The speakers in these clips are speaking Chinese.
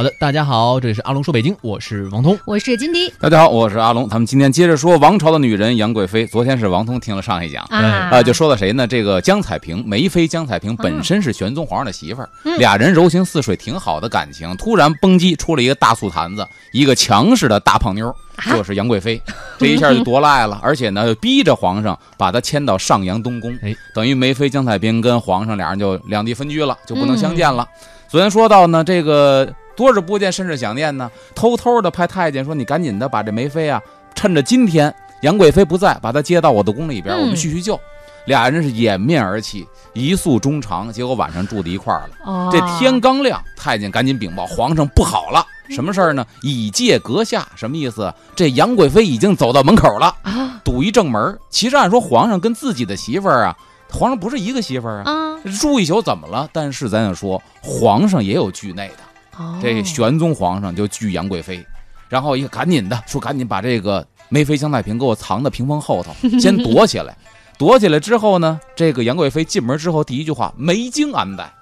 好的，大家好，这里是阿龙说北京，我是王通。我是金迪大家好，我是阿龙。咱们今天接着说王朝的女人杨贵妃。昨天是王通听了上一讲啊呃，就说到谁呢？这个江彩萍，梅妃江彩萍本身是玄宗皇上的媳妇儿，嗯俩人柔情似水，挺好的感情。突然崩叽出了一个大醋坛子，一个强势的大胖妞，啊就是杨贵妃。这一下就多赖了，而且呢，逼着皇上把她迁到上阳东宫，哎等于梅妃江彩萍跟皇上俩人就两地分居了，就不能相嗯见了。昨天说到呢，这个多日不见，甚是想念呢，偷偷的派太监说：“你赶紧的把这梅妃啊，趁着今天杨贵妃不在，把她接到我的宫里边，嗯我们叙叙旧。俩人是掩面而泣，一诉衷肠，结果晚上住在一块儿了。哦，这天刚亮，太监赶紧禀报皇上不好了，什么事儿呢？以戒阁下，什么意思？这杨贵妃已经走到门口了，啊堵一正门。其实按说皇上跟自己的媳妇儿啊，皇上不是一个媳妇儿啊，啊，住一宿怎么了？但是咱要说，皇上也有惧内的。哦这玄宗皇上就拒杨贵妃，然后一个赶紧的说，赶紧把这个梅妃香太平给我藏在屏风后头，先躲起来。躲起来之后呢，这个杨贵妃进门之后第一句话：“梅京安在？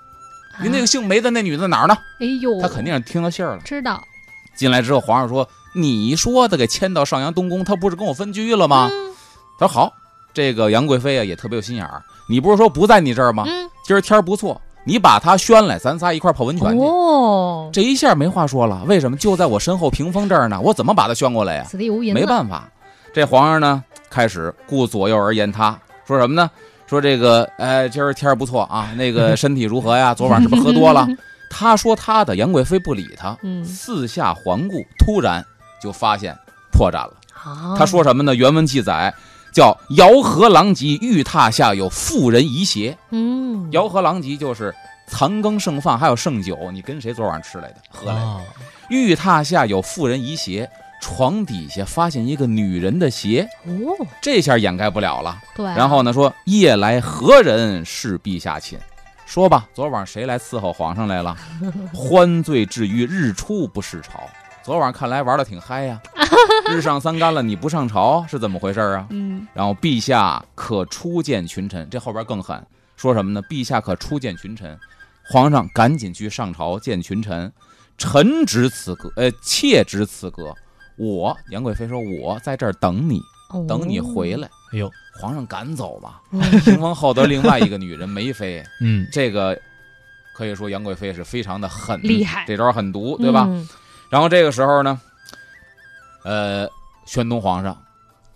您那个姓梅的那女的哪儿呢哎呦，？”她肯定是听到信儿了。知道进来之后，皇上说：“你说的给迁到上阳东宫，她不是跟我分居了吗？”嗯他说：“好。”这个杨贵妃啊也特别有心眼儿，你不是说不在你这儿吗？嗯今儿天儿不错，你把他宣来，咱仨一块儿泡温泉去。哦，这一下没话说了，为什么？就在我身后屏风这儿呢，我怎么把他宣过来呀？此地无银，没办法，这皇上呢开始顾左右而言他，说什么呢？说这个，哎，今儿天儿不错啊，那个 身体如何呀？昨晚是不是喝多了？他说他的，杨贵妃不理他，嗯，四下环顾，突然就发现破绽了。好，他说什么呢？原文记载叫“瑶河狼藉，玉榻下有妇人遗邪”。嗯，瑶河狼藉就是残羹剩饭，还有剩酒，你跟谁昨晚吃来的？喝来的？哦玉榻下有妇人遗鞋，床底下发现一个女人的鞋，哦，这下掩盖不了了。对，然后呢，说夜来何人是陛下寝？说吧，昨晚谁来伺候皇上来了？欢醉至于日出不是朝。昨晚看来玩的挺嗨呀，日上三竿了，你不上朝是怎么回事啊？嗯，然后陛下可初见群臣，这后边更狠，说什么呢？陛下可初见群臣，皇上赶紧去上朝见群臣，臣执此格，呃，妾执此格。我杨贵妃说，我在这儿等你，哦等你回，来。哎呦，皇上赶走吧。嗯屏风后头另外一个女人梅妃，嗯，这个可以说杨贵妃是非常的狠，厉害这招狠毒，对吧？嗯然后这个时候呢，呃，宣宗皇上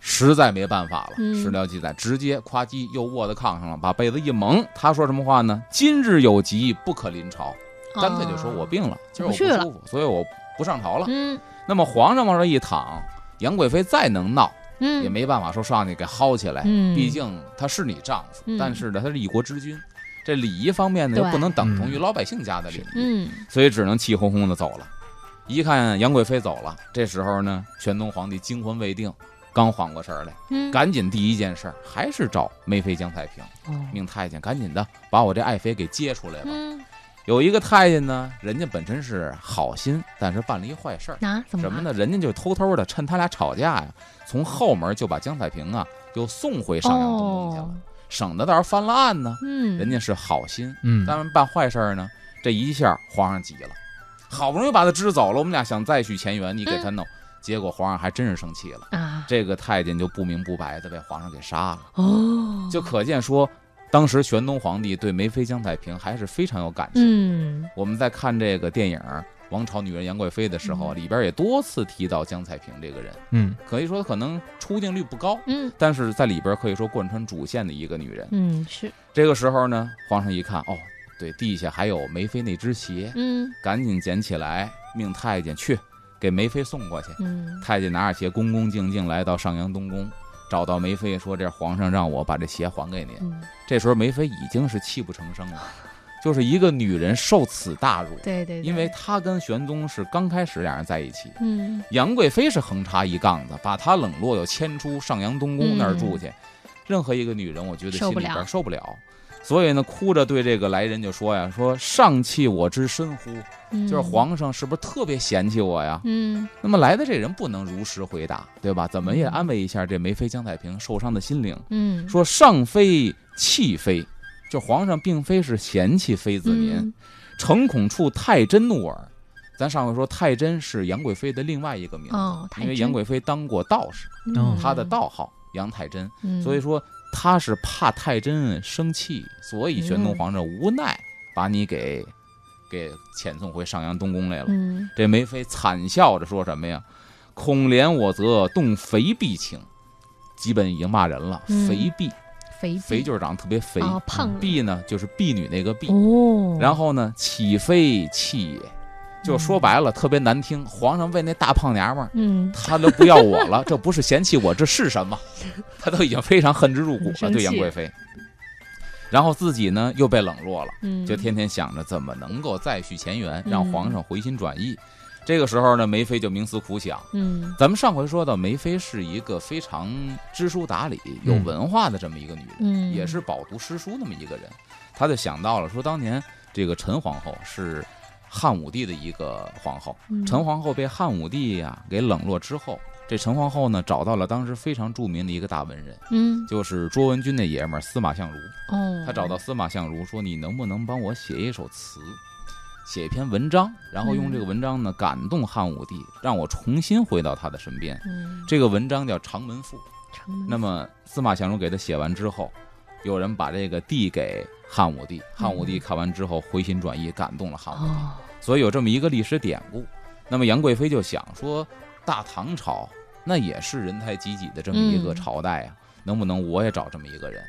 实在没办法了，嗯。史料记载，直接夸叽又卧在炕上了，把被子一蒙，他说什么话呢？今日有疾，不可临朝，干脆就说我病了，今儿我不舒服，所以我不上朝了。嗯。那么皇上往这一躺，杨贵妃再能闹，嗯，也没办法说上去给薅起来，嗯。毕竟他是你丈夫，嗯。但是呢，他是一国之君。这礼仪方面呢，又不能等同于嗯。老百姓家的礼仪，嗯。所以只能气哄哄的走了。一看杨贵妃走了，这时候呢，玄宗皇帝惊魂未定，刚缓过神儿来，嗯，赶紧第一件事儿还是找梅妃江太平，哦命太监赶紧的把我这爱妃给接出来吧。嗯，有一个太监呢，人家本身是好心，但是办了一坏事儿，那怎么什么？呢？人家就偷偷的趁他俩吵架呀，从后门就把江太平啊又送回上阳东宫去了，哦，省得到时候翻了案呢。嗯，人家是好心，嗯，但是办坏事儿呢，这一下皇上急了，好不容易把他支走了，我们俩想再续前缘，你给他弄，结果皇上还真是生气了，啊，这个太监就不明不白的被皇上给杀了，哦，就可见说，当时玄宗皇帝对梅妃江太平还是非常有感情。嗯。我们在看这个电影《王朝女人杨贵妃》的时候，嗯。里边也多次提到江彩萍这个人，嗯，可以说可能出镜率不高，嗯。但是在里边可以说贯穿主线的一个女人。嗯是，这个时候呢，皇上一看，哦，对，地下还有梅妃那只鞋，嗯赶紧捡起来，命太监去给梅妃送过去。嗯太监拿着鞋，恭恭敬敬来到上阳东宫，找到梅妃说：“这皇上让我把这鞋还给您。嗯，”这时候梅妃已经是泣不成声了，就是一个女人受此大辱，对对，对因为她跟玄宗是刚开始两人在一起，嗯杨贵妃是横插一杠子，把她冷落又迁出上阳东宫那儿住去。任何一个女人，我觉得心里边受不了受不了。所以呢，哭着对这个来人就说呀：“说上气我之深乎？嗯，就是皇上是不是特别嫌弃我呀？”嗯。那么来的这人不能如实回答，对吧？怎么也安慰一下这梅妃江太平受伤的心灵，嗯。说上非弃妃，就皇上并非是嫌弃妃子您，嗯。诚恐触太真怒耳。咱上回说太真是杨贵妃的另外一个名字，哦因为杨贵妃当过道士，哦她的道号杨太真，嗯，所以说她是怕太真生气，所以玄宗嗯皇上无奈把你给给遣送回上阳东宫来了。嗯这梅妃惨笑着说什么呀？恐怜我则动肥婢情，基本已经骂人了。嗯肥婢，肥肥就是长得特别肥，啊胖婢呢就是婢女那个婢。哦，然后呢，岂非弃也？就说白了，特别难听。皇上为那大胖娘们儿，嗯他都不要我了，这不是嫌弃我，这是什么？他都已经非常恨之入骨了，对杨贵妃。然后自己呢又被冷落了，嗯就天天想着怎么能够再续前缘，让嗯皇上回心转意。这个时候呢，梅妃就冥思苦想。嗯咱们上回说到，梅妃是一个非常知书达理、有嗯文化的这么一个女人，嗯也是饱读诗书那么一个人。她就想到了说，当年这个陈皇后是汉武帝的一个皇后，嗯陈皇后被汉武帝呀给冷落之后，这陈皇后呢找到了当时非常著名的一个大文人，嗯就是卓文君那爷们儿司马相如。哦，他找到司马相如说：“你能不能帮我写一首词，写一篇文章，然后用这个文章呢感动汉武帝，让我重新回到他的身边。嗯这个文章叫《长门赋》。那么司马相如给他写完之后，有人把这个递给汉武帝，汉武帝看完之后回心转意，感动了汉武帝。哦所以有这么一个历史典故。那么杨贵妃就想说，大唐朝那也是人才济济的这么一个嗯朝代啊、能不能我也找这么一个人？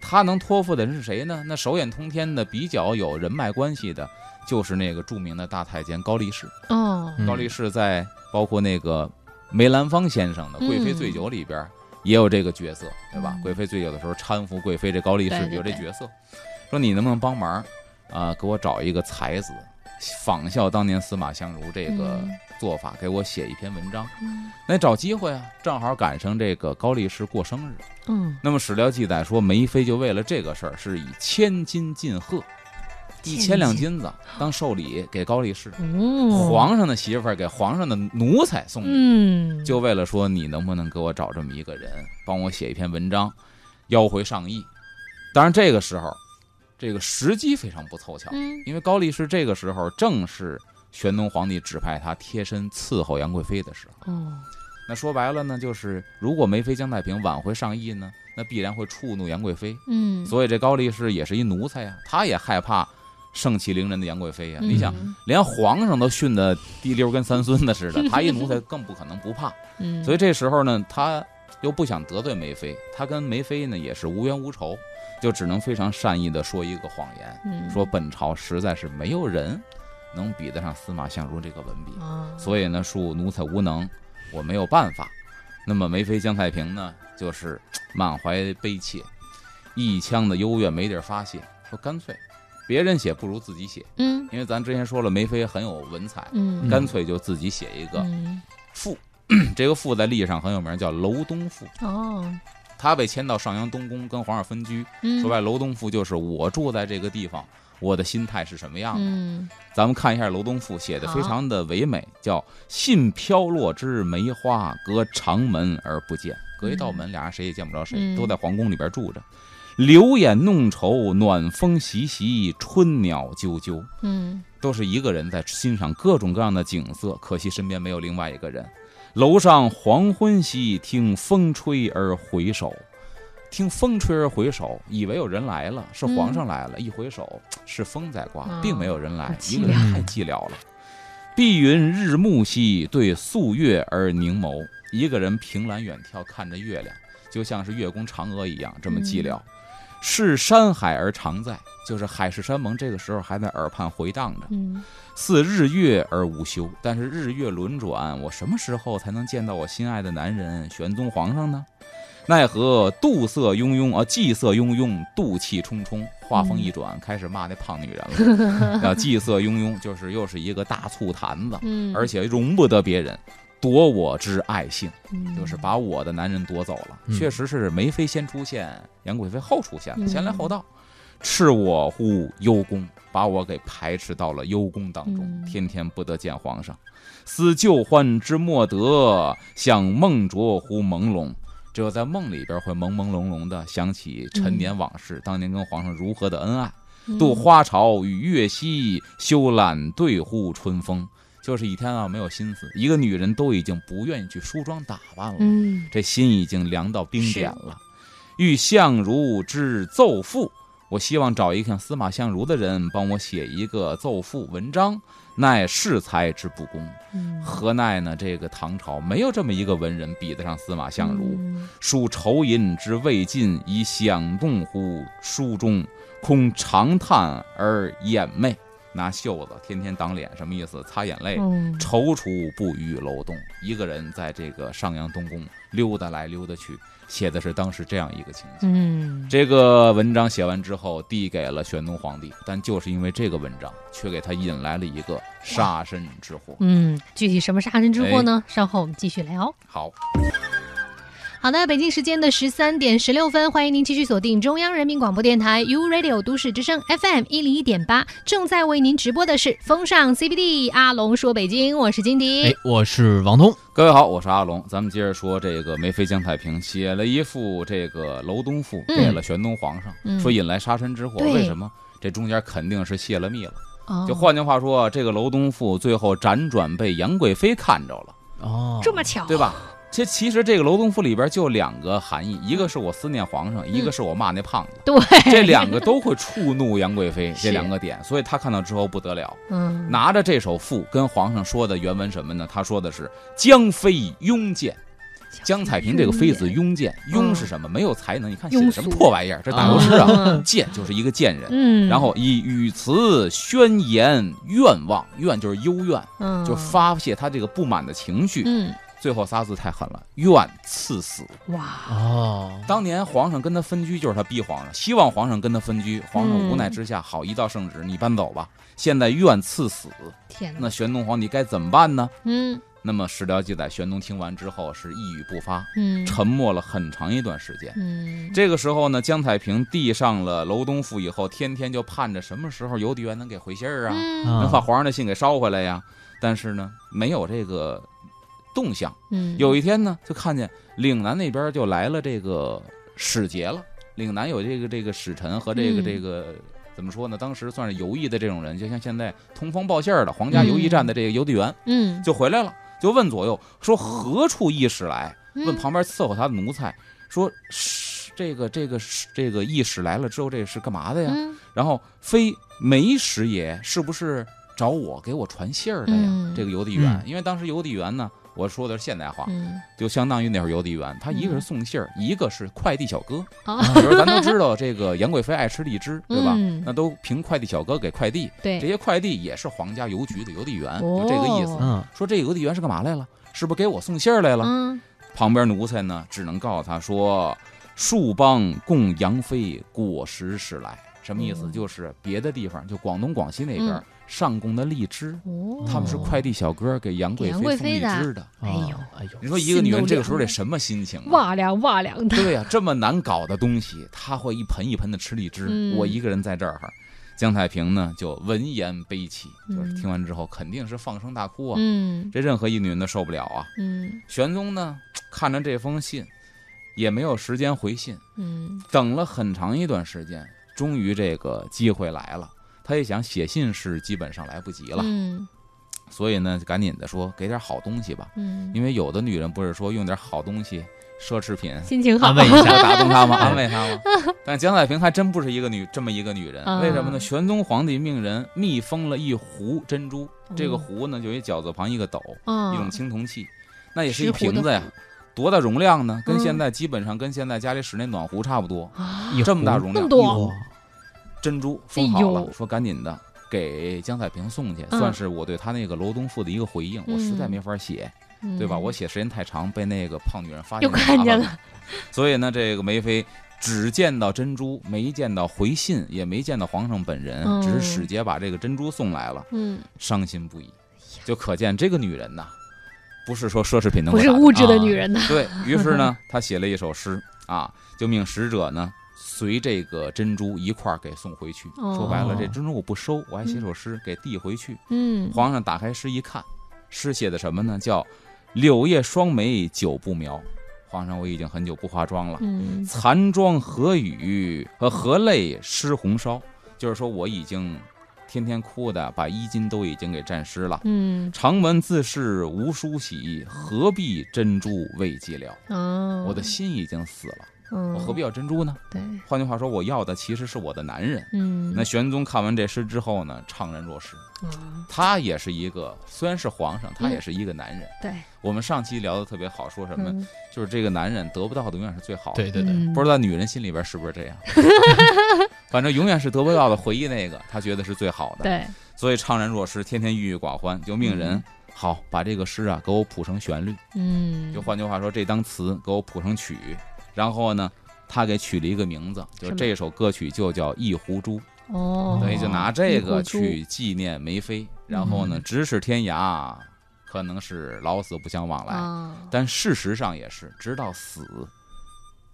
他能托付的人是谁呢？那手眼通天的、比较有人脉关系的，就是那个著名的大太监高力士。哦嗯高力士在包括那个梅兰芳先生的《贵妃醉酒》里边也有这个角色，对吧？嗯贵妃醉酒的时候搀扶贵妃，这高力士有这角色。说你能不能帮忙啊、给我找一个才子，仿效当年司马相如这个嗯做法，给我写一篇文章。嗯那找机会啊，正好赶上这个高力士过生日。嗯那么史料记载说，梅妃就为了这个事儿，是以千金进贺，一千两金子当寿礼给高力士。哦皇上的媳妇儿给皇上的奴才送礼，嗯就为了说你能不能给我找这么一个人，帮我写一篇文章，邀回上亿。当然这个时候，这个时机非常不凑巧，嗯因为高力士这个时候正是玄宗皇帝指派他贴身伺候杨贵妃的时候。哦那说白了呢，就是如果梅妃江太平挽回上意呢，那必然会触怒杨贵妃。嗯，所以这高力士也是一奴才呀，他也害怕盛气凌人的杨贵妃呀。你想，嗯连皇上都训得滴溜跟三孙子似的，他一奴才更不可能不怕。嗯，所以这时候呢，他又不想得罪梅妃，他跟梅妃呢也是无冤无仇，就只能非常善意的说一个谎言，嗯。说本朝实在是没有人能比得上司马相如这个文笔，啊，所以呢恕奴才无能，我没有办法。那么梅妃江太平呢，就是满怀悲切，一腔的幽怨没地儿发泄，说干脆别人写不如自己写，嗯。因为咱之前说了，梅妃很有文采，嗯，干脆就自己写一个嗯。赋。这个赋在历史上很有名，叫楼东赋。哦，他被迁到上阳东宫，跟皇上分居。嗯说白，楼东赋就是我住在这个地方，我的心态是什么样的。嗯咱们看一下楼东赋，写的非常的唯美，叫“信飘落之梅花，隔长门而不见”。隔一道门，俩人谁也见不着谁，嗯都在皇宫里边住着。柳眼弄愁，暖风习习，春鸟啾啾。嗯都是一个人在欣赏各种各样的景色，可惜身边没有另外一个人。楼上黄昏兮，听风吹而回首，听风吹而回首，以为有人来了，是皇上来了，一回首是风在刮，哦并没有人来一个人太寂寥了。碧云日暮兮，对素月而凝眸，一个人凭栏远眺，看着月亮，就像是月宫嫦娥一样，这么寂寥。是山海而常在，就是海誓山盟，这个时候还在耳畔回荡着。嗯似日月而无休，但是日月轮转，我什么时候才能见到我心爱的男人玄宗皇上呢？奈何妒色庸庸啊，计色庸庸，妒气冲冲。话锋一转，开始骂那胖女人了。啊，计色庸庸，就是又是一个大醋坛子，嗯，而且容不得别人夺我之爱性，嗯就是把我的男人夺走了。嗯确实是梅妃先出现，杨贵妃后出现了，嗯先来后到，斥我乎幽宫，把我给排斥到了幽宫当中，嗯天天不得见皇上。思旧欢之莫得，想梦着乎朦胧。只有在梦里边会朦朦胧胧的想起陈年往事，当年跟皇上如何的恩爱。嗯度花朝与月夕，修懒对乎春风。就是一天啊没有心思。一个女人都已经不愿意去梳妆打扮了，嗯，这心已经凉到冰点了。欲相如之奏赋，我希望找一个像司马相如的人帮我写一个奏赋文章，乃世才之不公。嗯何奈呢？这个唐朝没有这么一个文人比得上司马相如。嗯数愁吟之未尽，以响动乎书中，空长叹而掩媚。拿袖子天天挡脸，什么意思？擦眼泪。嗯踌躇不语楼洞，一个人在这个上阳东宫溜达来溜达去，写的是当时这样一个情景。嗯，这个文章写完之后，递给了玄宗皇帝，但就是因为这个文章，却给他引来了一个杀身之祸。嗯，具体什么杀身之祸呢？稍后我们继续聊。好，好的，北京时间的十三点十六分，欢迎您继续锁定中央人民广播电台 U Radio 都市之声 FM 一零一点八，正在为您直播的是风尚 CBD 阿龙说北京，我是金迪。哎，我是王通。各位好，我是阿龙，咱们接着说这个梅妃江太平写了一副这个楼东赋嗯给了玄宗皇上，嗯说引来杀身之祸。对为什么？这中间肯定是泄了密了。哦就换句话说，这个楼东赋最后辗转被杨贵妃看着了，哦，这么巧，对吧？这其实这个楼东赋里边就两个含义，一个是我思念皇上，一个是我骂那胖子。对，这两个都会触怒杨贵妃，这两个点，所以他看到之后不得了，嗯，拿着这首赋跟皇上说的原文什么呢？他说的是江妃拥剑。江彩萍这个妃子拥剑，拥是什么？没有才能。你看写的什么破玩意儿？这打油诗啊！嗯剑就是一个贱人。嗯，然后以语词宣言愿望，愿就是幽怨，嗯，就发泄他这个不满的情绪。嗯，最后仨字太狠了，愿赐死。哇，哦，当年皇上跟他分居，就是他逼皇上，希望皇上跟他分居，皇上嗯无奈之下，好一道圣旨，你搬走吧。现在愿赐死，天哪，那玄宗皇帝该怎么办呢？嗯那么史料记载，玄宗听完之后是一语不发，嗯沉默了很长一段时间。嗯，这个时候呢，江太平递上了楼东赋以后，天天就盼着什么时候邮递员能给回信儿啊，嗯啊能把皇上的信给捎回来呀。但是呢，没有这个动向。嗯，有一天呢，就看见岭南那边就来了这个使节了。岭南有这个这个使臣和这个嗯这个、怎么说呢？当时算是游艺的这种人，就像现在通风报信儿的皇家游艺站的这个邮递员、嗯，就回来了，就问左右说何处驿使来？问嗯旁边伺候他的奴才说这个这个是这个驿使来了之后，这是干嘛的呀？嗯然后非梅使也，是不是找我给我传信儿的呀？嗯这个邮递员，嗯因为当时邮递员呢，我说的是现代化，嗯就相当于那会儿邮递员，他一个是送信儿，一个是快递小哥。啊，比如咱都知道这个杨贵妃爱吃荔枝，对吧？嗯那都凭快递小哥给快递，对这，些快递也是皇家邮局的邮递员，哦就这个意思。嗯，说这个邮递员是干嘛来了？是不是给我送信儿来了？嗯旁边奴才呢，只能告诉他说：“树帮供杨妃果实使来。”什么意思？嗯就是别的地方，就广东、广西那边、嗯上贡的荔枝，哦，他们是快递小哥给杨贵妃送荔枝的。哎呦哎呦，你说一个女人这个时候得什么心情啊？哇凉哇凉的，对呀、这么难搞的东西，她会一盆一盆的吃荔枝，嗯我一个人在这儿。江太平呢，就闻言悲泣，就是嗯听完之后肯定是放声大哭啊。嗯这任何一女人都受不了啊。嗯玄宗呢，看着这封信，也没有时间回信，嗯等了很长一段时间，终于这个机会来了。他也想写信是基本上来不及了，嗯。所以呢，就赶紧的说给点好东西吧，嗯，因为有的女人不是说用点好东西、奢侈品心情好，安慰一下打动她吗？安慰她吗？但江彩萍还真不是一个女这么一个女人，啊为什么呢？玄宗皇帝命人密封了一壶珍珠，这个哦壶呢就一饺子旁一个斗，嗯，一种青铜器，那也是一瓶子呀。多大容量呢？跟嗯。现在基本上跟现在家里使那暖壶差不多，这么大容量，多。一壶。哇珍珠封好了哎，说赶紧的给江彩萍送去，嗯。算是我对他那个楼东富的一个回应。我实在没法写，对吧？嗯我写时间太长，被那个胖女人发现又看见了，所以呢，这个梅妃只见到珍珠，没见到回信，也没见到皇上本人，嗯。只是使节把这个珍珠送来了，嗯，伤心不已。就可见这个女人呐，不是说奢侈品能不是物质的啊女人呐，对于是呢，他写了一首诗啊，就命使者呢随这个珍珠一块儿给送回去。哦说白了，这珍珠我不收，我还写首诗给递回去。嗯皇上打开诗一看，诗写的什么呢？叫“柳叶双眉久不描”。皇上，我已经很久不化妆了，嗯残妆何雨和何泪湿红烧，就是说我已经天天哭的把衣襟都已经给沾湿了。嗯长门自是无梳洗，何必珍珠为寂寥？哦，我的心已经死了，嗯，我何必要珍珠呢？对，换句话说，我要的其实是我的男人。嗯，那玄宗看完这诗之后呢，怅然若失。嗯他也是一个，虽然是皇上，他也是一个男人。对，我们上期聊的特别好，说什么？嗯就是这个男人得不到的永远是最好的。对对对，嗯不知道女人心里边是不是这样？反正永远是得不到的，回忆那个，他觉得是最好的。对，所以怅然若失，天天郁郁寡欢，就命人、嗯好把这个诗啊给我谱成旋律。嗯，就换句话说，这当词给我谱成曲，然后呢，他给取了一个名字，就这首歌曲就叫《一壶珠》。哦，等于就拿这个去纪念梅妃，然后呢，嗯咫尺天涯，可能是老死不相往来，啊，但事实上也是，直到死，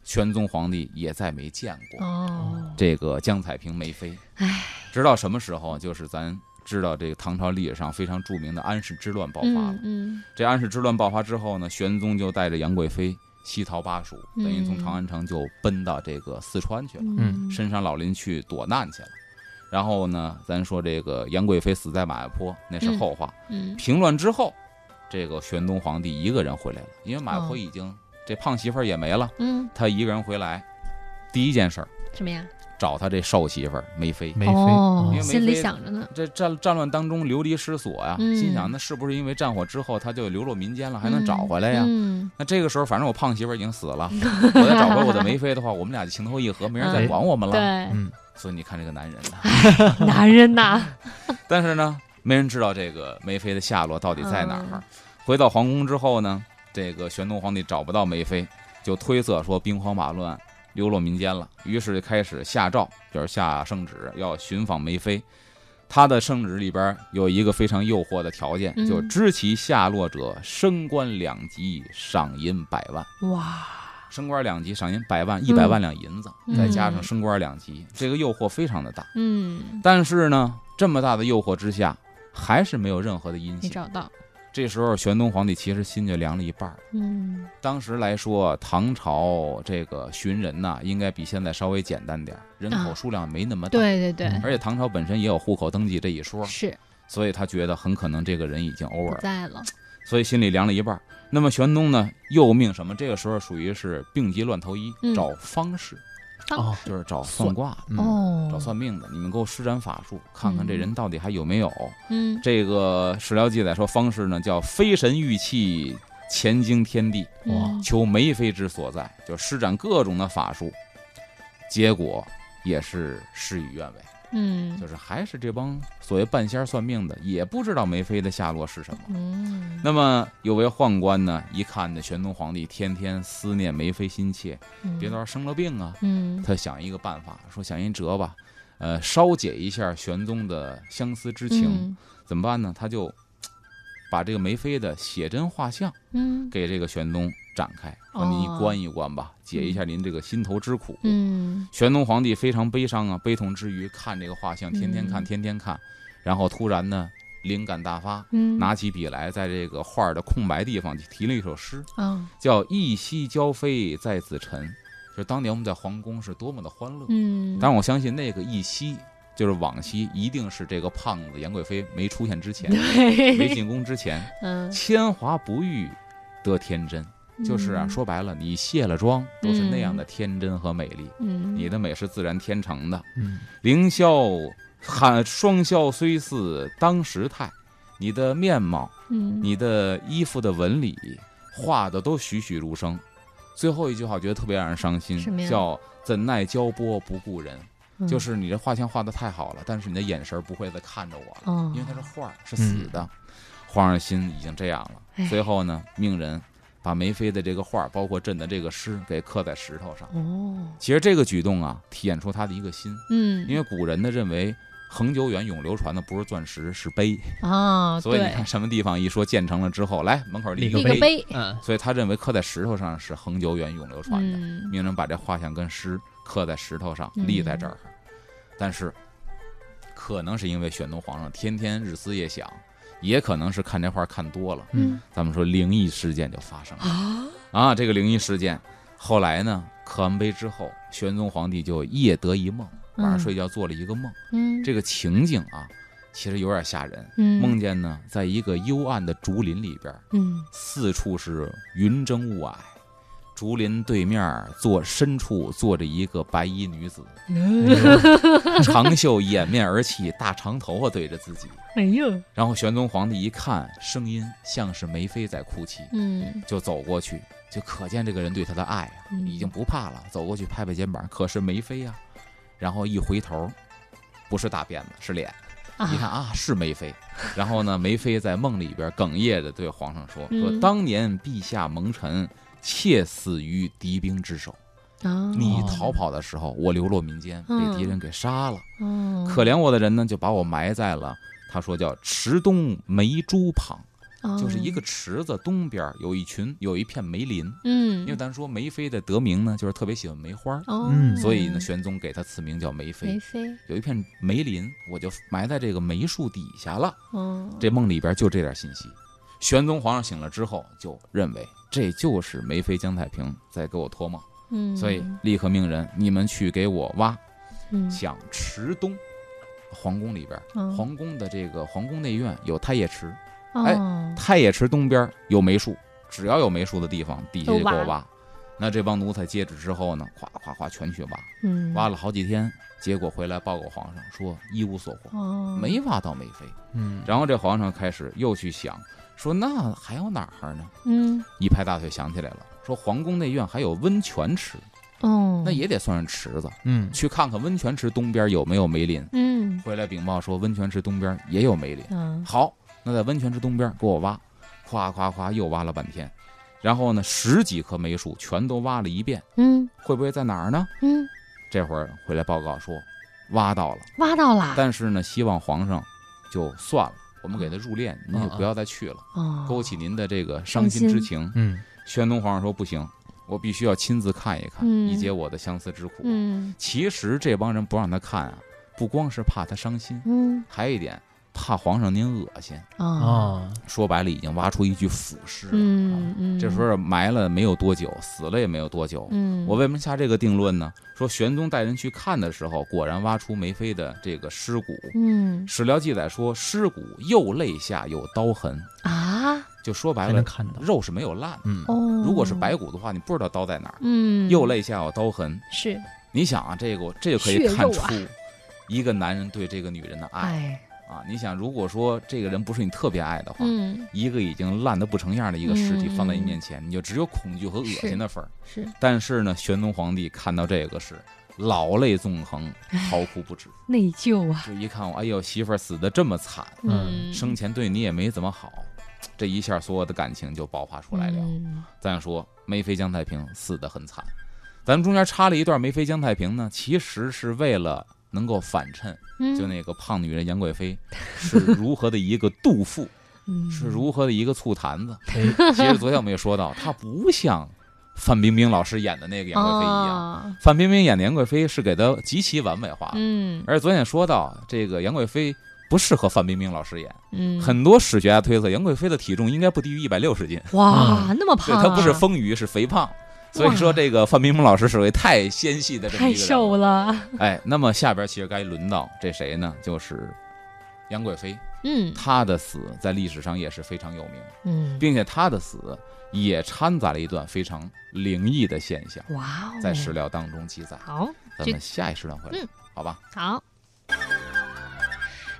玄宗皇帝也再没见过哦，这个江彩萍梅妃。唉，直到什么时候？就是咱知道这个唐朝历史上非常著名的安史之乱爆发了。嗯这安史之乱爆发之后呢，玄宗就带着杨贵妃西逃巴蜀，嗯等于从长安城就奔到这个四川去了。嗯深山老林去躲难去了。然后呢，咱说这个杨贵妃死在马嵬坡，那是后话。嗯平乱之后，这个玄宗皇帝一个人回来了，因为马嵬已经、这胖媳妇儿也没了，嗯，他一个人回来，第一件事儿什么呀？找他这瘦媳妇儿梅妃。梅妃哦因为，梅心里妃想着呢，这战战乱当中流离失所呀，嗯。心想那是不是因为战火之后他就流落民间了，还能找回来呀？嗯，那这个时候，反正我胖媳妇儿已经死了，我再找回我的梅妃的话，我们俩就情投意合，没人再管我们了。对，嗯，所以你看这个男人呐，男人呐，但是呢，没人知道这个梅妃的下落到底在哪儿。嗯。回到皇宫之后呢，这个玄宗皇帝找不到梅妃，就推测说兵荒马乱，流落民间了，于是就开始下诏，就是下圣旨要寻访梅妃。他的圣旨里边有一个非常诱惑的条件，嗯就知其下落者，升官两级，赏银百万。哇，升官两级，赏银百万，一百万两银子，嗯再加上升官两级，这个诱惑非常的大。嗯，但是呢，这么大的诱惑之下，还是没有任何的音信。没找到，这时候，玄宗皇帝其实心就凉了一半儿。嗯当时来说，唐朝这个寻人呐，应该比现在稍微简单点儿，人口啊数量没那么大，对对对，而且唐朝本身也有户口登记这一说，是所以他觉得很可能这个人已经 over 了，在了，所以心里凉了一半儿。那么玄宗呢，又命什么？这个时候属于是病急乱投医，嗯找方士，哦，就是找算卦找算命的，你们给我施展法术，看看这人到底还有没有。嗯。这个史料记载说，方式呢叫飞神御气，前经天地，哇求梅妃之所在，就施展各种的法术，结果也是事与愿违，嗯。就是还是这帮所谓半仙算命的也不知道梅妃的下落是什么。嗯，那么有位宦官呢，一看那玄宗皇帝天天思念梅妃心切，嗯。别到时候生了病啊，嗯。他想一个办法，说想一辙吧，呃，稍解一下玄宗的相思之情，嗯。怎么办呢？他就把这个梅妃的写真画像嗯。给这个玄宗展开，说哦。您观一观吧，解一下您这个心头之苦。嗯。玄宗皇帝非常悲伤啊，悲痛之余看这个画像，天天看，嗯。天天看，然后突然呢灵感大发，嗯，拿起笔来，在这个画的空白地方提了一首诗，啊叫“一夕娇妃在紫宸”，就是当年我们在皇宫是多么的欢乐。嗯，当然，我相信那个一夕就是往昔，一定是这个胖子杨贵妃没出现之前，没，进宫之前，嗯，铅华不遇得天真，就是啊，嗯说白了，你卸了妆都是那样的天真和美丽，嗯，你的美是自然天成的。嗯，凌霄汉双霄虽似当时态，你的面貌、嗯你的衣服的纹理画的都栩栩如生。最后一句话，我觉得特别让人伤心叫“怎奈娇波不顾人”。嗯。就是你这画像画的太好了，但是你的眼神不会再看着我了，哦。因为它是画，是死的。皇上心已经这样了，哎。随后呢，命人把梅妃的这个画，包括朕的这个诗，给刻在石头上。哦，其实这个举动啊，体现出他的一个心，嗯，因为古人呢认为恒久远、永流传的不是钻石，是碑。啊，对 所以你看，什么地方一说建成了之后，来门口立个碑，个碑，嗯，所以他认为刻在石头上是恒久远、永流传的。嗯。命人把这画像跟诗刻在石头上，立在这儿。但是，可能是因为玄宗皇上天天日思夜想，也可能是看这画看多了。嗯咱们说灵异事件就发生了啊，啊！这个灵异事件，后来呢，刻完碑之后，玄宗皇帝就夜得一梦，晚上睡觉做了一个梦。嗯，这个情景啊，其实有点吓人。嗯梦见呢，在一个幽暗的竹林里边，嗯四处是云蒸雾霭，竹林对面坐深处坐着一个白衣女子，长袖掩面而泣，大长头发对着自己。哎呦，然后玄宗皇帝一看，声音像是梅妃在哭泣，嗯就走过去，就可见这个人对他的爱啊，嗯已经不怕了。走过去拍拍肩膀，可是梅妃啊，然后一回头，不是大辫子，是脸。一看啊，是梅妃。然后呢，梅妃在梦里边哽咽着对皇上说：“说嗯当年陛下蒙尘，妾死于敌兵之手。啊，你逃跑的时候，我流落民间，被嗯敌人给杀了。嗯可怜我的人呢，就把我埋在了。”他说叫池东梅珠旁，就是一个池子东边有一群有一片梅林，嗯，因为咱说梅妃的得名呢，就是特别喜欢梅花，所以呢，玄宗给他赐名叫梅妃梅。妃，有一片梅林，我就埋在这个梅树底下了。哦，这梦里边就这点信息。玄宗皇上醒了之后，就认为这就是梅妃姜太平在给我托梦，嗯，所以立刻命人你们去给我挖，嗯。向池东皇宫里边，嗯皇宫的这个皇宫内院有太液池，哎哦，太液池东边有梅树，只要有梅树的地方，底下就给我挖。那这帮奴才接旨之后呢，咵咵咵全去挖，嗯，挖了好几天，结果回来报告皇上说一无所获，哦，没挖到梅妃。嗯，然后这皇上开始又去想，说那还有哪儿呢？嗯，一拍大腿想起来了，说皇宫内院还有温泉池，哦，那也得算是池子，嗯，去看看温泉池东边有没有梅林。嗯回来禀报说温泉池东边也有梅林。嗯好，那在温泉池东边给我挖，夸夸夸又挖了半天，然后呢十几棵梅树全都挖了一遍，嗯会不会在哪儿呢？嗯，这会儿回来报告说挖到了，挖到了，但是呢希望皇上就算了，我们给他入殓，您就不要再去了，哦，勾起您的这个伤心之情。嗯，宣宗皇上说不行，我必须要亲自看一看，嗯。以解我的相思之苦。嗯。其实这帮人不让他看啊，不光是怕他伤心，嗯。还有一点怕皇上您恶心。啊，哦，说白了，已经挖出一具腐尸了。嗯嗯，这时候埋了没有多久，死了也没有多久。嗯，我为什么下这个定论呢？说玄宗带人去看的时候，果然挖出梅妃的这个尸骨。嗯史料记载说，尸骨右肋下有刀痕，啊就说白了，看到，肉是没有烂。嗯，哦，如果是白骨的话，你不知道刀在哪儿。嗯右肋下有刀痕，是你想啊，这个这就可以看出一个男人对这个女人的爱哎啊。你想，如果说这个人不是你特别爱的话，嗯一个已经烂得不成样的一个尸体嗯放在你面前，你就只有恐惧和恶心的份儿。是但是呢，玄宗皇帝看到这个是老泪纵横，嚎哭不止。内疚啊，就一看我，哎呦，媳妇儿死得这么惨，嗯生前对你也没怎么好，这一下所有的感情就爆发出来了。嗯咱说梅妃姜太平死得很惨，咱们中间插了一段梅妃姜太平呢，其实是为了能够反衬，嗯就那个胖女人杨贵妃是如何的一个妒妇，嗯是如何的一个醋坛子。哎，其实昨天我们也说到，她不像范冰冰老师演的那个杨贵妃一样，样，范冰冰演的杨贵妃是给她极其完美化。嗯而昨天也说到，这个杨贵妃不适合范冰冰老师演，嗯，很多史学家推测杨贵妃的体重应该不低于一百六十斤，哇，那么，胖啊，她不是丰腴，是肥胖。所以说，这个范冰冰老师属于太纤细的这么太一个人瘦。了，哎，那么下边其实该轮到这谁呢？就是杨贵妃，嗯她的死在历史上也是非常有名，嗯，并且她的死也掺杂了一段非常灵异的现象，哇哦，在史料当中记载。好咱们下一时段回来嗯，好吧？好。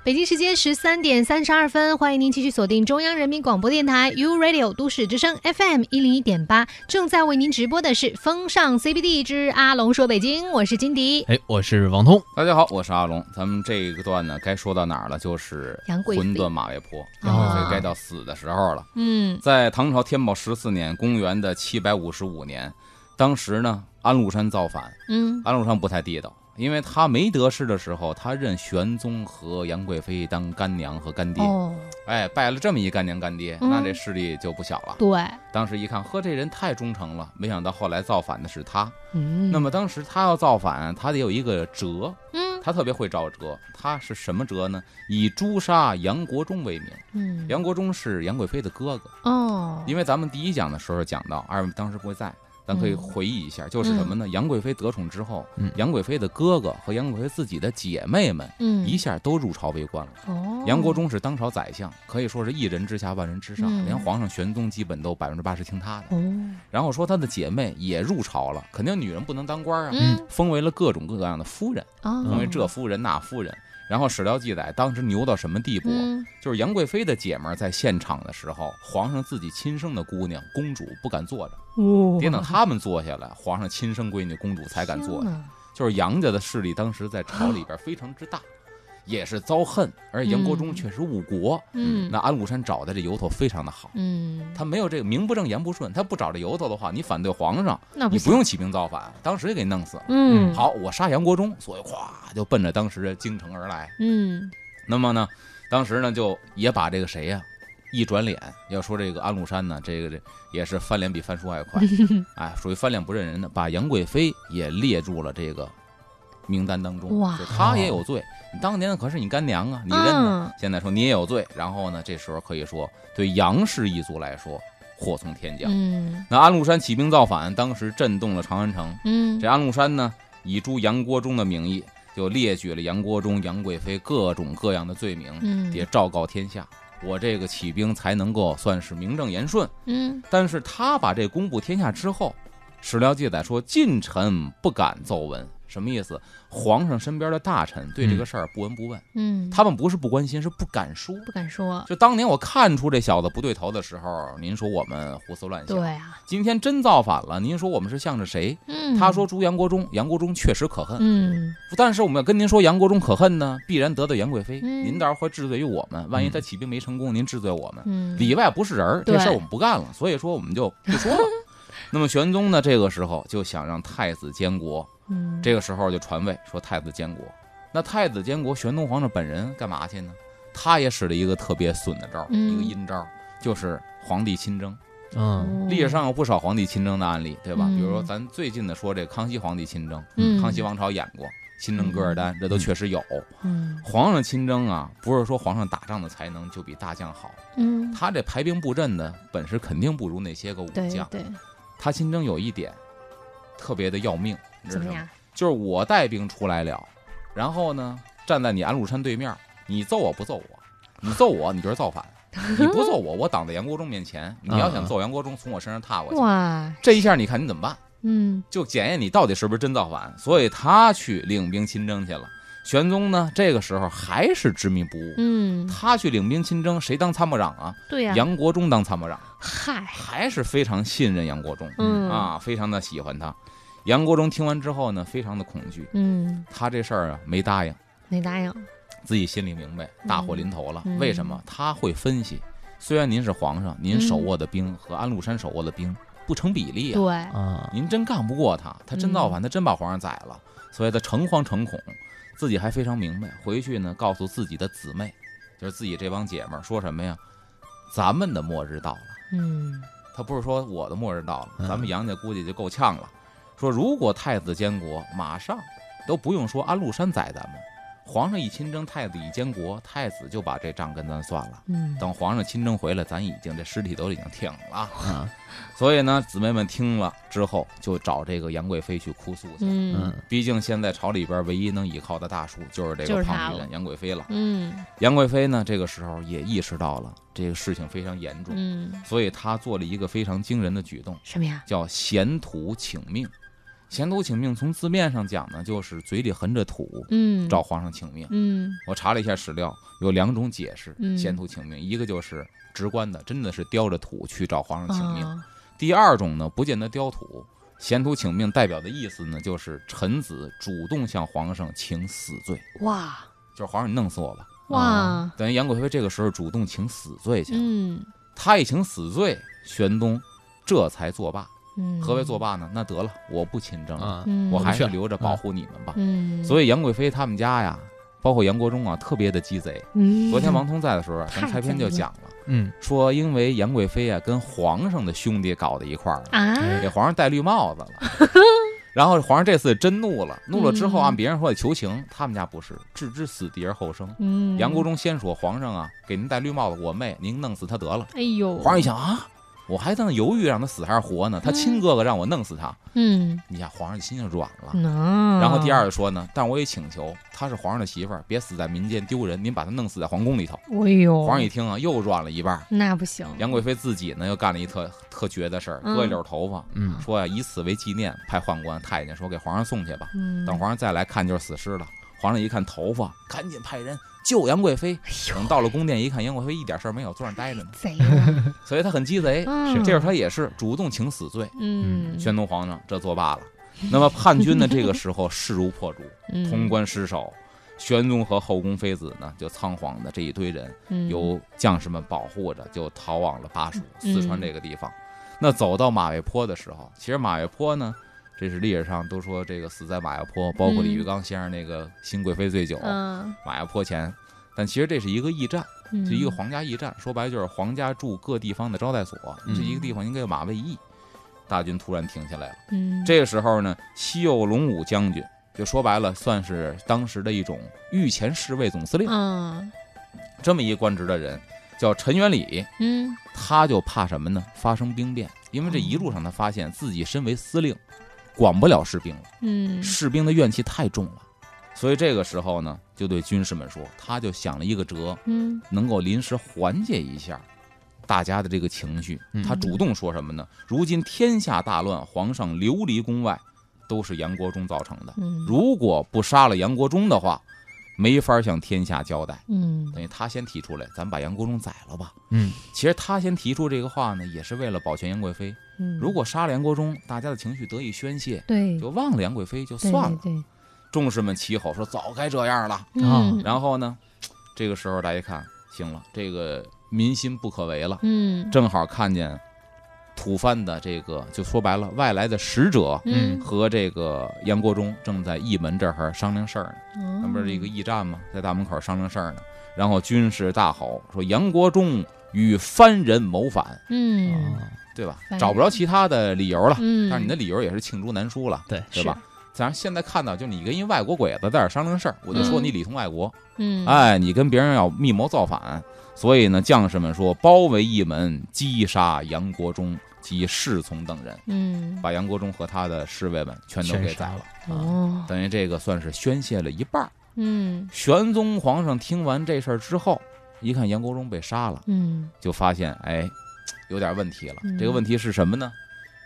北京时间十三点三十二分，欢迎您继续锁定中央人民广播电台 U Radio 都市之声 FM 一零一点八，正在为您直播的是《风尚 CBD 之阿龙说北京》，我是金迪。哎，我是王通，大家好，我是阿龙。咱们这一个段呢，该说到哪儿了？就是杨贵妃魂断马嵬坡，啊杨贵妃该到死的时候了。嗯在唐朝天宝十四年，公元的七百五十五年，当时呢，安禄山造反，嗯安禄山不太地道，因为他没得势的时候，他认玄宗和杨贵妃当干娘和干爹，哦，哎，拜了这么一干娘干爹，嗯那这势力就不小了。对，当时一看，呵，这人太忠诚了，没想到后来造反的是他。嗯，那么当时他要造反，他得有一个辙，嗯他特别会造辙。他是什么辙呢？以诛杀杨国忠为名。嗯杨国忠是杨贵妃的哥哥，哦，因为咱们第一讲的时候讲到，二位当时不会在，咱可以嗯回忆一下，就是什么呢？杨贵妃得宠之后，嗯杨贵妃的哥哥和杨贵妃自己的姐妹们嗯一下都入朝为官了。哦，杨国忠是当朝宰相，可以说是一人之下万人之上，嗯连皇上玄宗基本都百分之八十听他的。哦，然后说他的姐妹也入朝了，肯定女人不能当官啊，嗯封为了各种各样的夫人，哦，封为这夫人那夫人。然后史料记载，当时牛到什么地步？嗯就是杨贵妃的姐们儿在现场的时候，皇上自己亲生的姑娘公主不敢坐着，哦得等他们坐下来，皇上亲生闺女公主才敢坐下。就是杨家的势力当时在朝里边非常之大，也是遭恨，而且杨国忠嗯确实误国。嗯那安禄山找的这由头非常的好，嗯，他没有这个名不正言不顺，他不找这由头的话，你反对皇上，那你不用起兵造反，当时就给弄死了。嗯好，我杀杨国忠，所以咵就奔着当时的京城而来。嗯那么呢，当时呢就也把这个谁呀、一转脸，要说这个安禄山呢，这个这也是翻脸比翻书还快，哎，属于翻脸不认人的，把杨贵妃也列入了这个名单当中。哇就她也有罪，你当年可是你干娘啊，你认呢？嗯现在说你也有罪，然后呢，这时候可以说对杨氏一族来说祸从天降。嗯那安禄山起兵造反，当时震动了长安城。嗯这安禄山呢，以诛杨国忠的名义，就列举了杨国忠、杨贵妃各种各样的罪名，嗯也昭告天下。我这个起兵才能够算是名正言顺。嗯但是他把这公布天下之后，史料记载说近臣不敢奏闻，什么意思？皇上身边的大臣对这个事儿不闻不问，嗯，他们不是不关心，是不敢说。不敢说，就当年我看出这小子不对头的时候，您说我们胡思乱想。对啊，今天真造反了，您说我们是向着谁？嗯，他说诛杨国忠，杨国忠确实可恨，嗯但是我们要跟您说杨国忠可恨呢，必然得罪杨贵妃，嗯您到时候会治罪于我们。万一他起兵没成功，您治罪我们，嗯，里外不是人儿，这事儿我们不干了，所以说我们就不说了。那么玄宗呢，这个时候就想让太子监国，嗯这个时候就传位说太子监国。那太子监国，玄宗皇上本人干嘛去呢？他也使了一个特别损的招，嗯一个阴招，就是皇帝亲征。嗯历史上有不少皇帝亲征的案例，对吧？嗯比如说咱最近的说这康熙皇帝亲征，嗯康熙王朝演过亲征噶尔丹，这都确实有。嗯皇上亲征啊，不是说皇上打仗的才能就比大将好，嗯，他这排兵布阵的本事肯定不如那些个武对将。对，他亲征有一点特别的要命，你知道吗？怎么样？就是我带兵出来了，然后呢，站在你安禄山对面，你揍我不揍我？你揍我，你就是造反；你不揍我，我挡在杨国忠面前。你要想揍杨国忠，从我身上踏过去，哇，这一下你看你怎么办？嗯就检验你到底是不是真造反。所以他去领兵亲征去了。玄宗呢，这个时候还是执迷不悟。嗯，他去领兵亲征，谁当参谋长啊？对呀，杨国忠当参谋长，嗨，还是非常信任杨国忠。嗯啊，非常的喜欢他。杨国忠听完之后呢，非常的恐惧，嗯，他这事儿啊没答应，没答应，自己心里明白，大祸临头了。嗯。为什么？他会分析，虽然您是皇上，您手握的兵和安禄山手握的兵不成比例啊，对，啊，您真干不过他，他真造反，他真把皇上宰了，所以他诚惶诚恐，自己还非常明白。回去呢，告诉自己的姊妹，就是自己这帮姐们儿，说什么呀？咱们的末日到了。嗯。他不是说我的末日到了，嗯。咱们杨家估计就够呛了。说如果太子监国，马上都不用说安禄山宰咱们，皇上一亲征，太子一监国，太子就把这账跟咱算了。嗯，等皇上亲征回来，咱已经这尸体都已经挺了。啊，所以呢，姊妹们听了之后，就找这个杨贵妃去哭诉去。嗯嗯毕竟现在朝里边唯一能依靠的大叔就是这个胖女人杨贵妃了。嗯杨贵妃呢，这个时候也意识到了这个事情非常严重，嗯，所以她做了一个非常惊人的举动。什么呀？叫衔土请命。咸土请命从字面上讲呢，就是嘴里含着土嗯，找皇上请命。嗯我查了一下史料，有两种解释嗯咸土请命，一个就是直观的，真的是叼着土去找皇上请命；啊第二种呢，不见得叼土。前途请命代表的意思呢，就是臣子主动向皇上请死罪，哇就是皇上你弄死我吧。哇，等于杨贵妃这个时候主动请死罪去了。嗯他一请死罪，玄宗这才作罢。嗯，何为作罢呢？那得了，我不亲政了。啊，嗯，我还是留着保护你们吧。嗯，所以杨贵妃他们家呀，包括杨国忠啊，特别的鸡贼。嗯，昨天王通在的时候啊，咱太开篇就讲了，嗯说因为杨贵妃啊跟皇上的兄弟搞在一块儿了，啊，给皇上戴绿帽子了。然后皇上这次真怒了，怒了之后嗯按别人说的求情，他们家不是置之死地而后生。嗯，杨国忠先说皇上啊，给您戴绿帽子，我妹您弄死他得了。哎呦，皇上一想啊，我还在那犹豫让他死还是活呢。他亲哥哥让我弄死他，嗯，你想皇上心就软了。能。然后第二个说呢，但我也请求，她是皇上的媳妇儿，别死在民间丢人，您把她弄死在皇宫里头。哎呦，皇上一听啊，又软了一半儿。那不行，杨贵妃自己呢又干了一特特绝的事儿，嗯割一绺头发，嗯说呀以此为纪念，派宦官太监说给皇上送去吧。嗯，等皇上再来看就是死尸了。皇上一看头发，赶紧派人救杨贵妃。等到了宫殿一看，杨贵妃一点事儿没有，坐那待着呢，贼，所以他很鸡贼。嗯，这时候他也是主动请死罪。嗯，宣宗皇上这作罢了。那么叛军呢，这个时候势如破竹，嗯潼关失守，玄宗和后宫妃子呢就仓皇的这一堆人，嗯由将士们保护着，就逃往了巴蜀、嗯四川这个地方。那走到马嵬坡的时候，其实马嵬坡呢，这是历史上都说这个死在马家坡，包括李玉刚先生那个《新贵妃醉酒》嗯，马家坡前。但其实这是一个驿站，嗯是一个皇家驿站，说白了就是皇家驻各地方的招待所。嗯这一个地方应该叫马嵬驿。大军突然停下来了。嗯，这个时候呢，西右龙武将军就说白了，算是当时的一种御前侍卫总司令，嗯这么一官职的人，叫陈元礼。嗯他就怕什么呢？发生兵变，因为这一路上他发现自己身为司令，管不了士兵了，嗯士兵的怨气太重了，所以这个时候呢，就对军士们说，他就想了一个辙，嗯能够临时缓解一下大家的这个情绪。嗯他主动说什么呢？如今天下大乱，皇上流离宫外，都是杨国忠造成的。嗯，如果不杀了杨国忠的话，没法向天下交代。嗯等于他先提出来，咱把杨国忠宰了吧。嗯其实他先提出这个话呢，也是为了保全杨贵妃。嗯，如果杀了杨国忠，大家的情绪得以宣泄，对就忘了杨贵妃就算了。对，众士们齐吼说：“早该这样了。嗯”然后呢，这个时候大家看，行了，这个民心不可违了。嗯正好看见吐蕃的这个，就说白了，外来的使者嗯，和这个杨国忠正在义门这儿商量事儿呢。那不是一个哦驿站吗？在大门口商量事儿呢。然后军士大吼说：“杨国忠与藩人谋反，嗯哦对吧找不着其他的理由了。嗯，但是你的理由也是罄竹难书了，对对吧？咱现在看到，就你跟一外国鬼子在这儿商量事儿，我就说嗯你里通外国，嗯哎，你跟别人要密谋造反，所以呢，将士们说包围一门，击杀杨国忠及侍从等人，嗯把杨国忠和他的侍卫们全都给宰了。了。哦等于这个算是宣泄了一半儿。嗯玄宗皇上听完这事儿之后，一看杨国忠被杀了，嗯就发现哎，有点问题了。嗯这个问题是什么呢？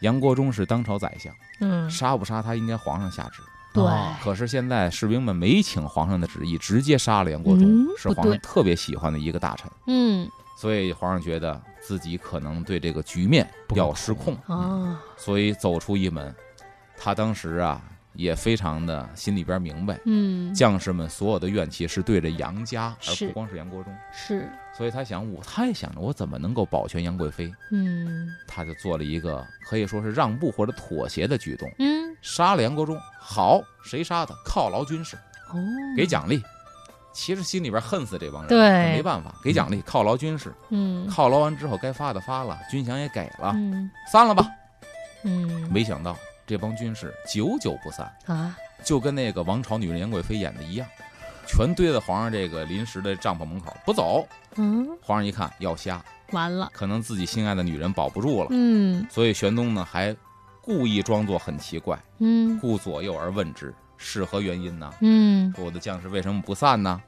杨国忠是当朝宰相，嗯杀不杀他应该皇上下旨。对哦可是现在士兵们没请皇上的旨意，直接杀了杨国忠，嗯是皇上特别喜欢的一个大臣。嗯所以皇上觉得自己可能对这个局面要失控，哦所以走出一门。他当时啊也非常的心里边明白，嗯。将士们所有的怨气是对着杨家，而不光是杨国忠。是。所以他想，我他也想着我怎么能够保全杨贵妃，嗯。他就做了一个可以说是让步或者妥协的举动，嗯。杀了杨国忠。好，谁杀的？犒劳军士，哦。给奖励。其实心里边恨死这帮人，对。没办法，给奖励，犒劳军士。嗯。犒劳完之后，该发的发了，军饷也给了，嗯。散了吧。嗯。没想到这帮军士久久不散，啊就跟那个王朝女人杨贵妃演的一样，全堆在皇上这个临时的帐篷门口不走。嗯皇上一看要瞎，完了可能自己心爱的女人保不住了，嗯所以玄宗呢还故意装作很奇怪，嗯顾左右而问之，是何原因呢？嗯说我的将士为什么不散呢？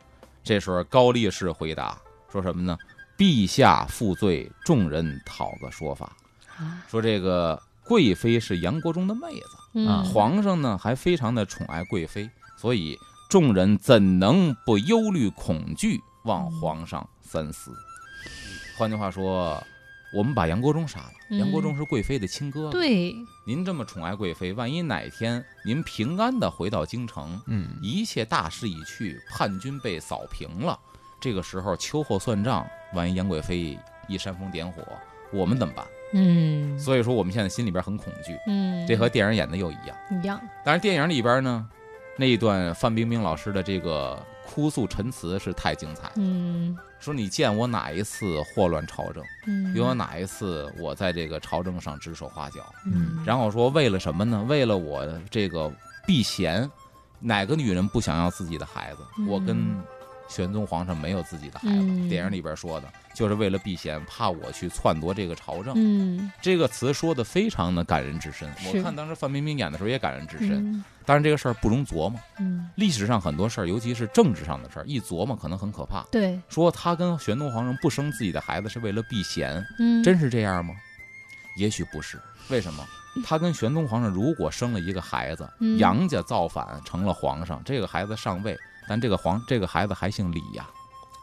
这时候高力士回答说什么呢？陛下负罪，众人讨个说法。啊说这个贵妃是杨国忠的妹子，嗯。皇上呢还非常的宠爱贵妃，所以众人怎能不忧虑恐惧，望皇上三思。换句话说，我们把杨国忠杀了，嗯。杨国忠是贵妃的亲哥哥，对。您这么宠爱贵妃，万一哪天您平安的回到京城，嗯。一切大势已去，叛军被扫平了，这个时候秋后算账，万一杨贵妃一煽风点火，我们怎么办？嗯。所以说我们现在心里边很恐惧，嗯。这和电影演的又一样。一样。但是电影里边呢，那一段范冰冰老师的这个哭诉陈词是太精彩，嗯。说你见我哪一次祸乱朝政，嗯。有哪一次我在这个朝政上指手画脚，嗯。然后说为了什么呢？为了我这个避嫌，哪个女人不想要自己的孩子？嗯。我跟玄宗皇上没有自己的孩子，嗯。电影里边说的就是为了避嫌，怕我去篡夺这个朝政。嗯这个词说的非常的感人至深。我看当时范冰冰演的时候也感人至深。嗯当然这个事儿不容琢磨，嗯，历史上很多事儿，尤其是政治上的事儿，一琢磨可能很可怕。对，说他跟玄宗皇上不生自己的孩子是为了避嫌，嗯，真是这样吗？也许不是。为什么？他跟玄宗皇上如果生了一个孩子，嗯杨家造反成了皇上，这个孩子上位，但这个皇这个孩子还姓李呀。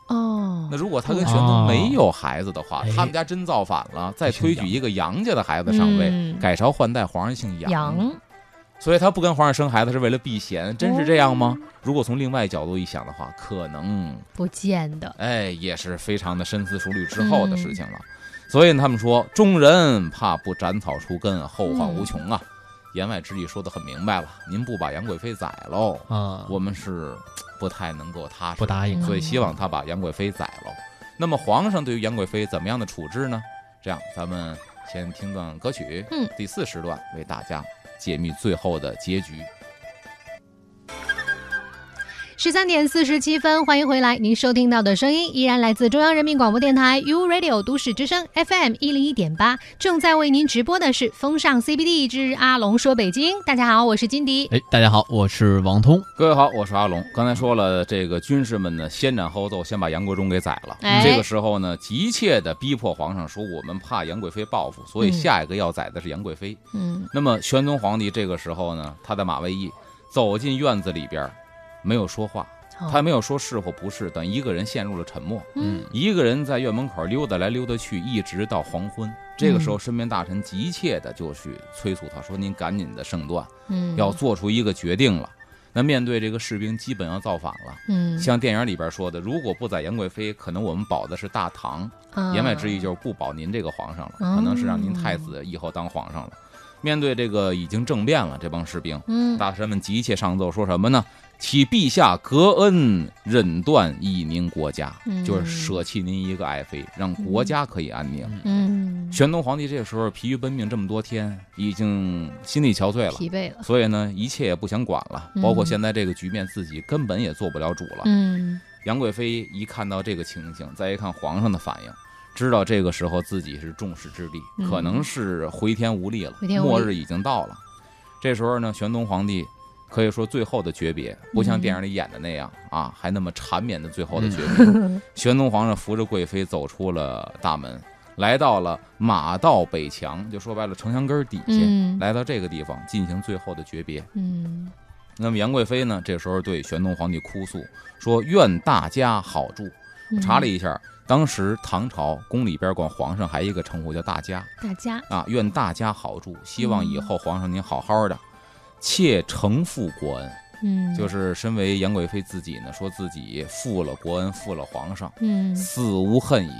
哦。那，如果他跟玄宗没有孩子的话，哎。他们家真造反了，再推举一个杨家的孩子上位，嗯。改朝换代，皇上姓杨，羊，所以他不跟皇上生孩子是为了避嫌，真是这样吗？如果从另外角度一想的话，可能不见得，哎也是非常的深思熟虑之后的事情了。所以他们说，众人怕不斩草除根，后患无穷啊。言外之意说的很明白了，您不把杨贵妃宰喽，啊，我们是不太能够踏实，不答应嗯所以希望他把杨贵妃宰了。那么皇上对于杨贵妃怎么样的处置呢？这样，咱们先听段歌曲，嗯，第四时段为大家解密最后的结局。十三点四十七分，欢迎回来。您收听到的声音依然来自中央人民广播电台 U Radio 都市之声 FM 一零一点八，正在为您直播的是风尚 CBD 之阿龙说北京。大家好，我是金迪。哎，大家好，我是王通。各位好，我是阿龙。刚才说了，这个军士们呢，先斩后奏，先把杨国忠给宰了。哎这个时候呢，急切的逼迫皇上说，我们怕杨贵妃报复，所以嗯下一个要宰的是杨贵妃。嗯那么玄宗皇帝这个时候呢，他的马未义走进院子里边，没有说话，好他没有说是或不是，等一个人陷入了沉默。嗯一个人在院门口溜达来溜达去，一直到黄昏。这个时候，身边大臣急切的就去催促他说：“您赶紧的圣断，嗯要做出一个决定了。”那面对这个士兵基本要造反了，嗯像电影里边说的，如果不宰杨贵妃，可能我们保的是大唐。啊言外之意就是不保您这个皇上了，哦可能是让您太子以后当皇上了。面对这个已经政变了，这帮士兵，嗯大臣们急切上奏，说什么呢？启陛下格恩，忍断以宁国家，嗯就是舍弃您一个爱妃，让国家可以安宁。嗯玄宗皇帝这个时候疲于奔命这么多天，已经心力憔悴了，疲惫了。所以呢，一切也不想管了，嗯包括现在这个局面，自己根本也做不了主了。嗯杨贵妃一看到这个情形，再一看皇上的反应，知道这个时候自己是众矢之的，嗯可能是回天无力了，末日已经到了。这时候呢，玄宗皇帝可以说最后的诀别，不像电影里演的那样、啊，还那么缠绵的最后的诀别。玄宗皇上扶着贵妃走出了大门，来到了马道北墙，就说白了，城墙根儿底下，嗯来到这个地方进行最后的诀别。嗯那么杨贵妃呢，这时候对玄宗皇帝哭诉说：“愿大家好住。”嗯查了一下，当时唐朝宫里边管皇上还一个称呼叫大家大家啊，愿大家好住，希望以后皇上您好好的，妾承负国恩，嗯。就是身为杨贵妃自己呢，说自己负了国恩，负了皇上，嗯。死无恨矣，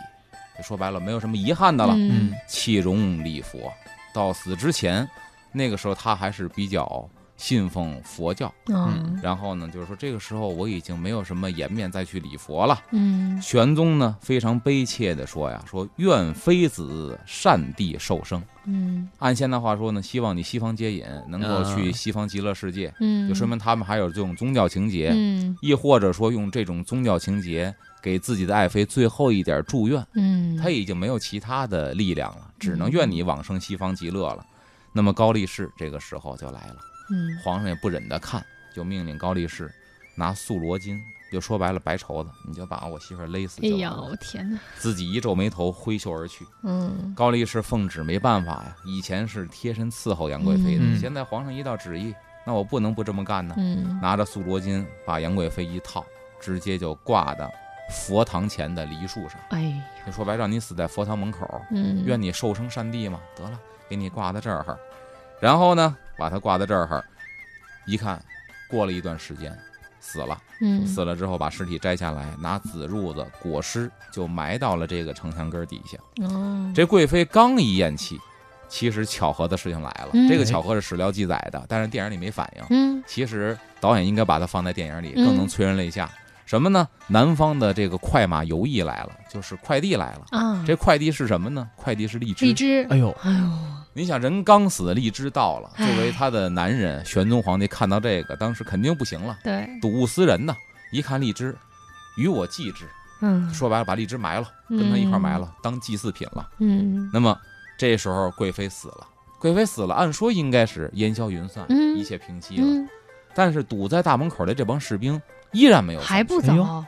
就说白了，没有什么遗憾的了，嗯。弃荣礼佛，到死之前，那个时候他还是比较信奉佛教，嗯然后呢，就是说这个时候我已经没有什么颜面再去礼佛了。嗯玄宗呢非常悲切地说呀：“说愿妃子善地受生。嗯按现代话说呢，希望你西方接引，能够去嗯西方极乐世界，嗯，就说明他们还有这种宗教情节，嗯亦或者说用这种宗教情节给自己的爱妃最后一点祝愿。嗯，他已经没有其他的力量了，只能愿你往生西方极乐了。那么高力士这个时候就来了，嗯皇上也不忍得看，就命令高力士拿素罗巾，就说白了白绸子，你就把我媳妇勒死哎就完了。呀，我天哪，自己一皱眉头，挥袖而去。嗯高力士奉旨没办法呀，以前是贴身伺候杨贵妃的，嗯现在皇上一道旨意，那我不能不这么干呢。嗯拿着素罗巾把杨贵妃一套，直接就挂到佛堂前的梨树上。哎就说白，让你死在佛堂门口，嗯，愿你寿生善地嘛。得了，给你挂在这儿，然后呢，把它挂在这儿，一看，过了一段时间，死了。嗯死了之后，把尸体摘下来，拿紫褥子裹尸，就埋到了这个城墙根儿底下。哦这贵妃刚一咽气，其实巧合的事情来了。嗯这个巧合是史料记载的，但是电影里没反映。嗯其实导演应该把它放在电影里，嗯更能催人泪下。什么呢？南方的这个快马游驿来了，就是快递来了。啊，这快递是什么呢？快递是荔枝。荔枝，哎呦，哎呦，你想，人刚死，荔枝到了。作为他的男人，玄宗皇帝看到这个，当时肯定不行了，对，睹物思人呢。一看荔枝，与我祭之。嗯，说白了，把荔枝埋了，跟他一块儿埋了，当祭祀品了。嗯那么这时候贵妃死了，贵妃死了，按说应该是烟消云散，嗯一切平息了。嗯，但是堵在大门口的这帮士兵依然没有还不走，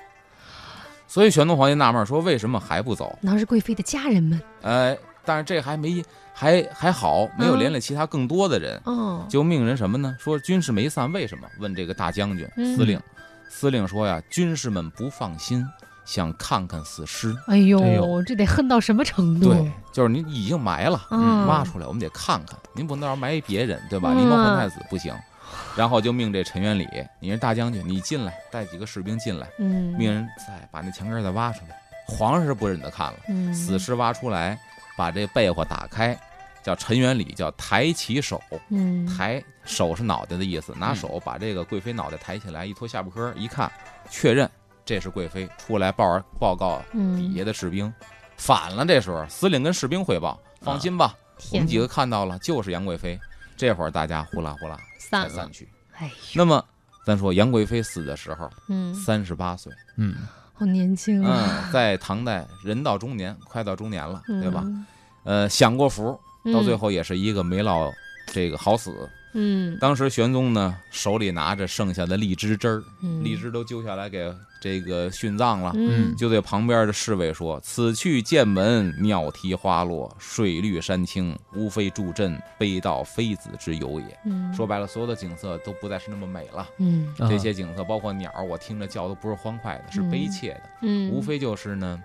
所以玄宗皇帝纳闷说：“为什么还不走那是贵妃的家人们。？”哎，但是这还没还还好，没有连累其他更多的人，嗯，就命人什么呢？说军事没散，为什么？问这个大将军、嗯司令，司令说呀，军士们不放心，想看看死尸。哎呦，哎呦这得恨到什么程度？对，就是您已经埋了，嗯挖出来，我们得看看。您不能到时候埋别人，对吧？嗯狸猫换太子不行。然后就命这陈元礼，你是大将军，你进来，带几个士兵进来，嗯，命人再把那墙根再挖出来。皇上是不忍得看了，嗯死尸挖出来，把这被窝打开，叫陈元礼，叫抬起手，嗯，抬手是脑袋的意思，拿手把这个贵妃脑袋抬起来，一托下巴颏，一看，确认这是贵妃，出来报报告嗯底下的士兵，反了。这时候司令跟士兵汇报，放心吧，我们几个看到了，就是杨贵妃。这会儿大家呼啦呼啦散散，去。哎，那么咱说杨贵妃死的时候嗯，三十八岁，嗯，好年轻啊，嗯，在唐代人到中年，快到中年了，对吧？嗯？呃，享过福，到最嗯，后也是一个没落这个好死。嗯，当时玄宗呢手里拿着剩下的荔枝汁儿，嗯。荔，枝都揪下来给这个殉葬了。嗯，就对旁边的侍卫说：“此去剑门，鸟啼花落，水绿山青，无非助阵悲悼妃子之由也。”嗯，说白了，所有的景色都不再是那么美了。嗯。啊。这些景色，包括鸟儿，我听着叫都不是欢快的，是悲切的，嗯，无非就是呢，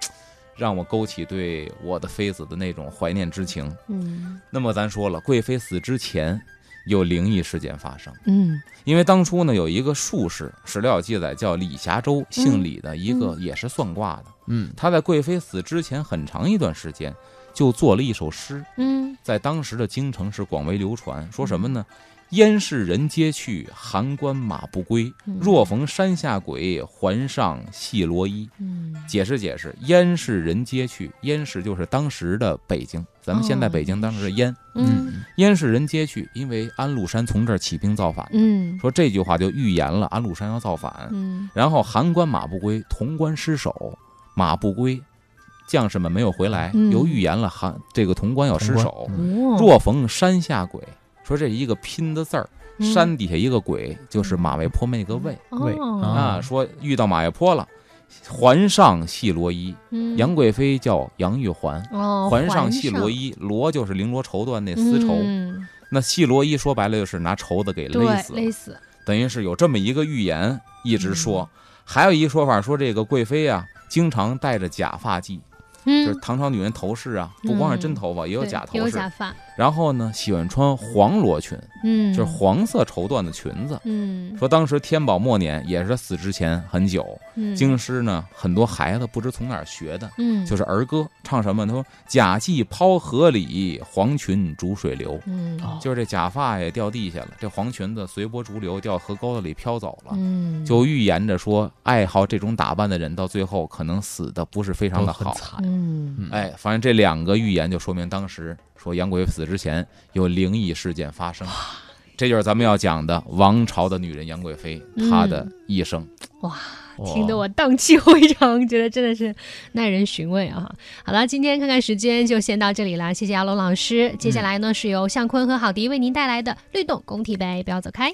让我勾起对我的妃子的那种怀念之情。嗯。那么咱说了，贵妃死之前有灵异事件发生，嗯因为当初呢有一个术士，史料记载叫李霞州，姓李的一个也是算卦的，嗯，他在贵妃死之前很长一段时间就做了一首诗，嗯在当时的京城是广为流传，说什么呢？燕市人皆去，函关马不归。嗯若逢山下鬼，还上细罗衣。嗯，解释解释，燕市人皆去，燕市就是当时的北京，咱们现在哦北京当时是燕，嗯燕市人皆去，因为安禄山从这儿起兵造反。嗯说这句话就预言了安禄山要造反。嗯然后函关马不归，潼关失守，马不归，将士们没有回来，嗯又预言了函这个潼关要失守。哦，若逢山下鬼，说这是一个拼的字儿，嗯山底下一个鬼，就是马嵬坡那个魏魏啊。说遇到马嵬坡了，环上系罗衣，嗯。杨贵妃叫杨玉环。哦，环上系罗衣，罗就是绫罗绸缎那丝绸，嗯。那系罗衣说白了就是拿绸子给勒，死，勒死，等于是有这么一个预言一直说。嗯。还有一个说法说这个贵妃啊，经常戴着假发髻，就是嗯，唐朝女人头饰啊，不光是真头发，也有假头饰。假发，然后呢，喜欢穿黄罗裙，嗯，就是黄色绸缎的裙子。嗯，说当时天宝末年，也是他死之前很久，嗯京师呢很多孩子不知从哪儿学的，嗯就是儿歌，唱什么？他说假髻抛河里，黄裙逐水流。嗯哦就是这假发也掉地下了，这黄裙子随波逐流，掉河沟子里飘走了。嗯就预言着说，爱好这种打扮的人，到最后可能死的不是非常的好。很惨，嗯嗯，哎，反正这两个预言就说明当时说杨贵妃死之前有灵异事件发生，这就是咱们要讲的王朝的女人杨贵妃她的一生。哇听得我荡气回肠，觉得真的是耐人寻味啊！好了，今天看看时间就先到这里了，谢谢阿龙老师。接下来呢是由向坤和郝迪为您带来的律动工体杯，不要走开。